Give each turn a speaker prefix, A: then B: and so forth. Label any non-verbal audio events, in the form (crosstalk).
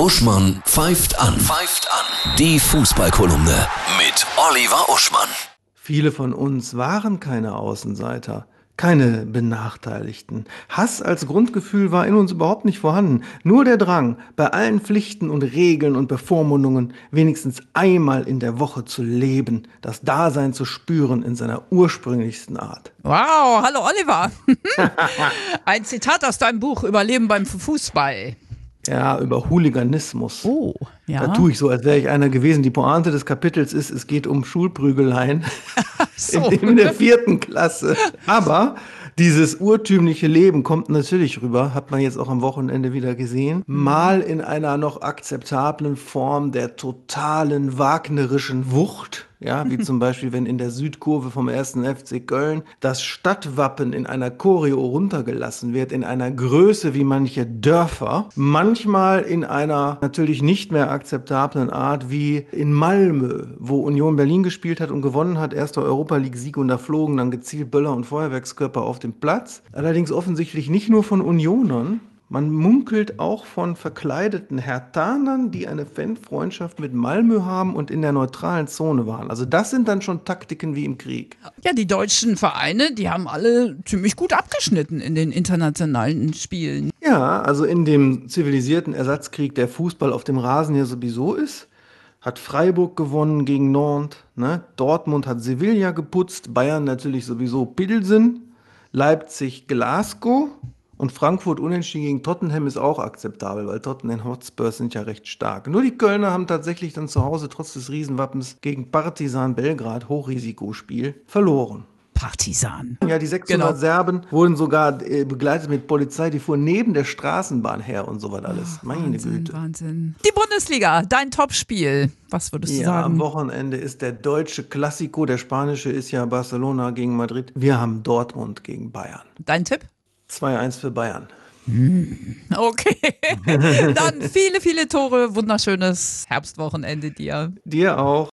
A: Uschmann pfeift an. Pfeift an. Die Fußballkolumne mit Oliver Uschmann.
B: Viele von uns waren keine Außenseiter, keine Benachteiligten. Hass als Grundgefühl war in uns überhaupt nicht vorhanden. Nur der Drang, bei allen Pflichten und Regeln und Bevormundungen wenigstens einmal in der Woche zu leben, das Dasein zu spüren in seiner ursprünglichsten Art.
C: Wow, hallo Oliver. (laughs) Ein Zitat aus deinem Buch Überleben beim Fußball.
B: Ja, über Hooliganismus.
C: Oh, ja.
B: Da tue ich so, als wäre ich einer gewesen. Die Pointe des Kapitels ist, es geht um Schulprügeleien (laughs) (laughs)
C: so.
B: in, in der vierten Klasse. Aber dieses urtümliche Leben kommt natürlich rüber, hat man jetzt auch am Wochenende wieder gesehen. Mal in einer noch akzeptablen Form der totalen wagnerischen Wucht. Ja, wie zum Beispiel, wenn in der Südkurve vom 1. FC Köln das Stadtwappen in einer Choreo runtergelassen wird, in einer Größe wie manche Dörfer. Manchmal in einer natürlich nicht mehr akzeptablen Art wie in Malmö, wo Union Berlin gespielt hat und gewonnen hat. Erster Europa League-Sieg und da flogen dann gezielt Böller und Feuerwerkskörper auf den Platz. Allerdings offensichtlich nicht nur von Unionern, man munkelt auch von verkleideten Hertanern, die eine Fanfreundschaft mit Malmö haben und in der neutralen Zone waren. Also das sind dann schon Taktiken wie im Krieg.
C: Ja, die deutschen Vereine, die haben alle ziemlich gut abgeschnitten in den internationalen Spielen.
B: Ja, also in dem zivilisierten Ersatzkrieg, der Fußball auf dem Rasen ja sowieso ist, hat Freiburg gewonnen gegen Nantes, ne? Dortmund hat Sevilla geputzt, Bayern natürlich sowieso Pilsen, Leipzig Glasgow. Und Frankfurt unentschieden gegen Tottenham ist auch akzeptabel, weil Tottenham Hotspurs sind ja recht stark. Nur die Kölner haben tatsächlich dann zu Hause trotz des Riesenwappens gegen Partisan Belgrad, Hochrisikospiel, verloren.
C: Partisan.
B: Ja, die 600
C: Genau.
B: Serben wurden sogar äh, begleitet mit Polizei, die fuhren neben der Straßenbahn her und so was alles. Meine
C: Wahnsinn,
B: Güte.
C: Wahnsinn. Die Bundesliga, dein Topspiel. Was würdest du
B: Ja, am
C: sagen?
B: Wochenende ist der deutsche Klassiko, der spanische ist ja Barcelona gegen Madrid. Wir haben Dortmund gegen Bayern.
C: Dein Tipp?
B: 2-1 für Bayern.
C: Okay. (laughs) Dann viele, viele Tore. Wunderschönes Herbstwochenende dir.
B: Dir auch.